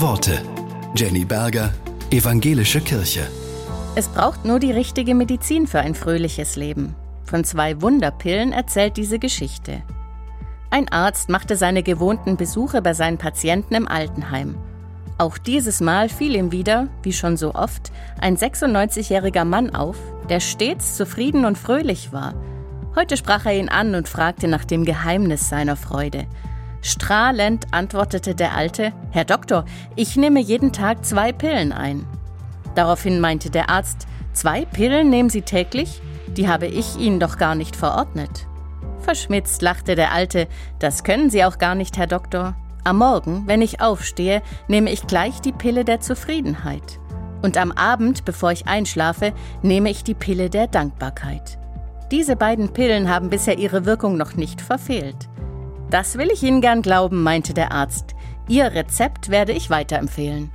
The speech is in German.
Worte. Jenny Berger, Evangelische Kirche. Es braucht nur die richtige Medizin für ein fröhliches Leben. Von zwei Wunderpillen erzählt diese Geschichte. Ein Arzt machte seine gewohnten Besuche bei seinen Patienten im Altenheim. Auch dieses Mal fiel ihm wieder, wie schon so oft, ein 96-jähriger Mann auf, der stets zufrieden und fröhlich war. Heute sprach er ihn an und fragte nach dem Geheimnis seiner Freude. Strahlend antwortete der Alte, Herr Doktor, ich nehme jeden Tag zwei Pillen ein. Daraufhin meinte der Arzt, zwei Pillen nehmen Sie täglich? Die habe ich Ihnen doch gar nicht verordnet. Verschmitzt lachte der Alte, das können Sie auch gar nicht, Herr Doktor. Am Morgen, wenn ich aufstehe, nehme ich gleich die Pille der Zufriedenheit. Und am Abend, bevor ich einschlafe, nehme ich die Pille der Dankbarkeit. Diese beiden Pillen haben bisher ihre Wirkung noch nicht verfehlt. Das will ich Ihnen gern glauben, meinte der Arzt. Ihr Rezept werde ich weiterempfehlen.